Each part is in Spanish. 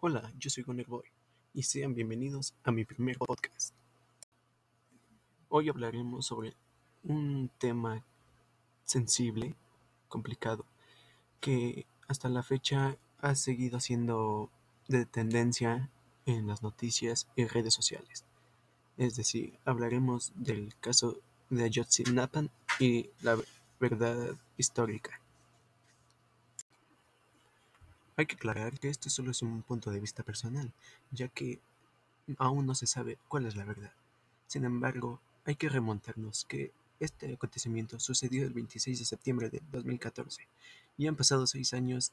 Hola, yo soy Gunner Boy y sean bienvenidos a mi primer podcast. Hoy hablaremos sobre un tema sensible, complicado, que hasta la fecha ha seguido siendo de tendencia en las noticias y redes sociales. Es decir, hablaremos del caso de Ayotzinapa y la verdad histórica. Hay que aclarar que esto solo es un punto de vista personal, ya que aún no se sabe cuál es la verdad. Sin embargo, hay que remontarnos que este acontecimiento sucedió el 26 de septiembre de 2014 y han pasado seis años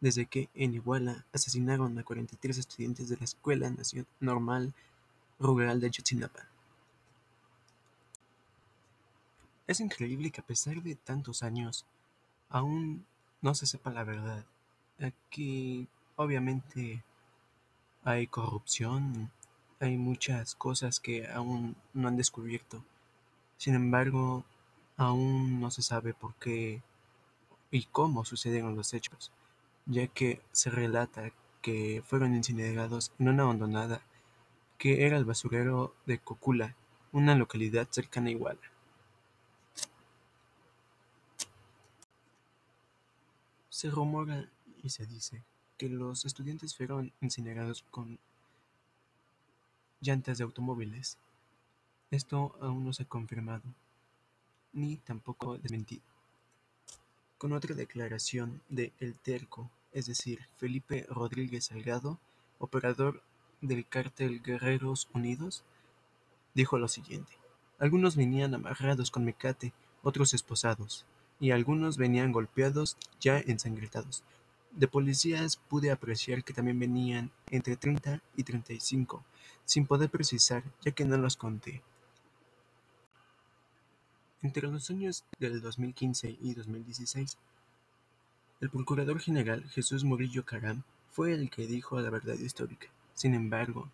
desde que en Iguala asesinaron a 43 estudiantes de la Escuela Nación Normal Rural de Ayotzinapa. Es increíble que a pesar de tantos años aún no se sepa la verdad Aquí obviamente hay corrupción, hay muchas cosas que aún no han descubierto. Sin embargo, aún no se sabe por qué y cómo sucedieron los hechos, ya que se relata que fueron incinerados en una abandonada que era el basurero de Cocula, una localidad cercana a Iguala. Se rumora se dice que los estudiantes fueron incinerados con llantas de automóviles. Esto aún no se ha confirmado, ni tampoco desmentido. Con otra declaración de El Terco, es decir, Felipe Rodríguez Salgado, operador del cártel Guerreros Unidos, dijo lo siguiente. Algunos venían amarrados con mecate, otros esposados, y algunos venían golpeados ya ensangrentados. De policías pude apreciar que también venían entre treinta y treinta y cinco, sin poder precisar ya que no los conté. Entre los años del 2015 y 2016, el Procurador General Jesús Murillo Caram fue el que dijo la verdad histórica. Sin embargo,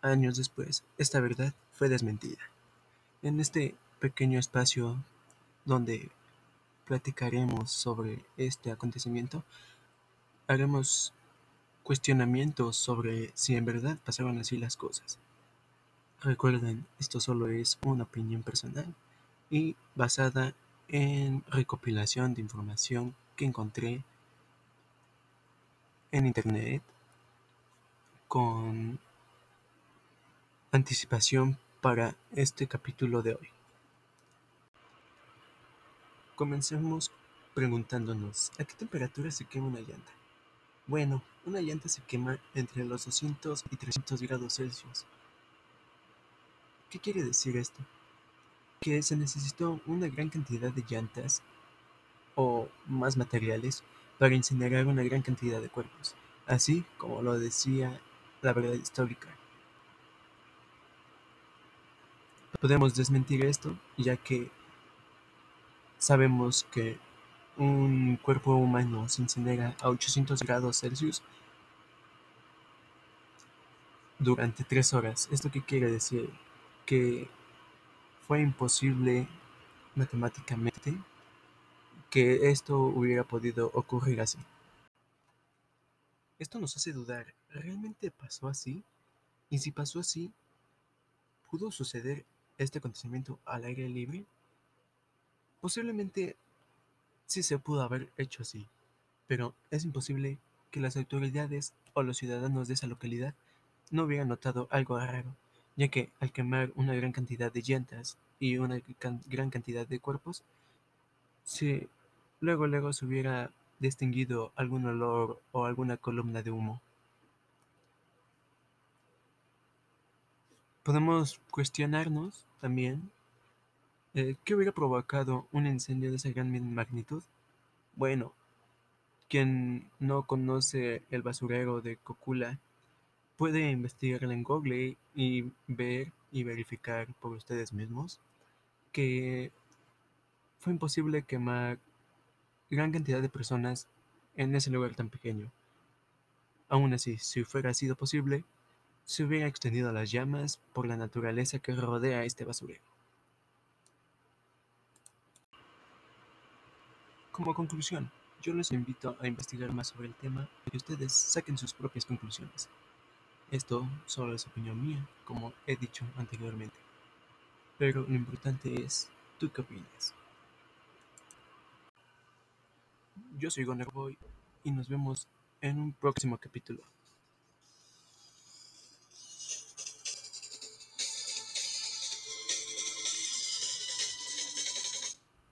años después, esta verdad fue desmentida. En este pequeño espacio donde platicaremos sobre este acontecimiento, haremos cuestionamientos sobre si en verdad pasaron así las cosas. Recuerden, esto solo es una opinión personal y basada en recopilación de información que encontré en internet con anticipación para este capítulo de hoy. Comencemos preguntándonos, ¿a qué temperatura se quema una llanta? Bueno, una llanta se quema entre los 200 y 300 grados Celsius. ¿Qué quiere decir esto? Que se necesitó una gran cantidad de llantas o más materiales para incinerar una gran cantidad de cuerpos, así como lo decía la verdad histórica. Podemos desmentir esto, ya que Sabemos que un cuerpo humano se incinera a 800 grados Celsius durante tres horas. ¿Esto qué quiere decir? Que fue imposible matemáticamente que esto hubiera podido ocurrir así. Esto nos hace dudar, ¿realmente pasó así? Y si pasó así, ¿pudo suceder este acontecimiento al aire libre? Posiblemente sí se pudo haber hecho así, pero es imposible que las autoridades o los ciudadanos de esa localidad no hubieran notado algo raro, ya que al quemar una gran cantidad de llantas y una gran cantidad de cuerpos, si luego luego se hubiera distinguido algún olor o alguna columna de humo. Podemos cuestionarnos también eh, ¿Qué hubiera provocado un incendio de esa gran magnitud? Bueno, quien no conoce el basurero de Cocula puede investigarlo en Google y ver y verificar por ustedes mismos que fue imposible quemar gran cantidad de personas en ese lugar tan pequeño. Aún así, si fuera sido posible, se hubiera extendido las llamas por la naturaleza que rodea este basurero. Como conclusión, Yo les invito a investigar más sobre el tema y ustedes saquen sus propias conclusiones. Esto solo es opinión mía, como he dicho anteriormente. Pero lo importante es, ¿tú qué opinas? Yo soy Goner Boy y nos vemos en un próximo capítulo.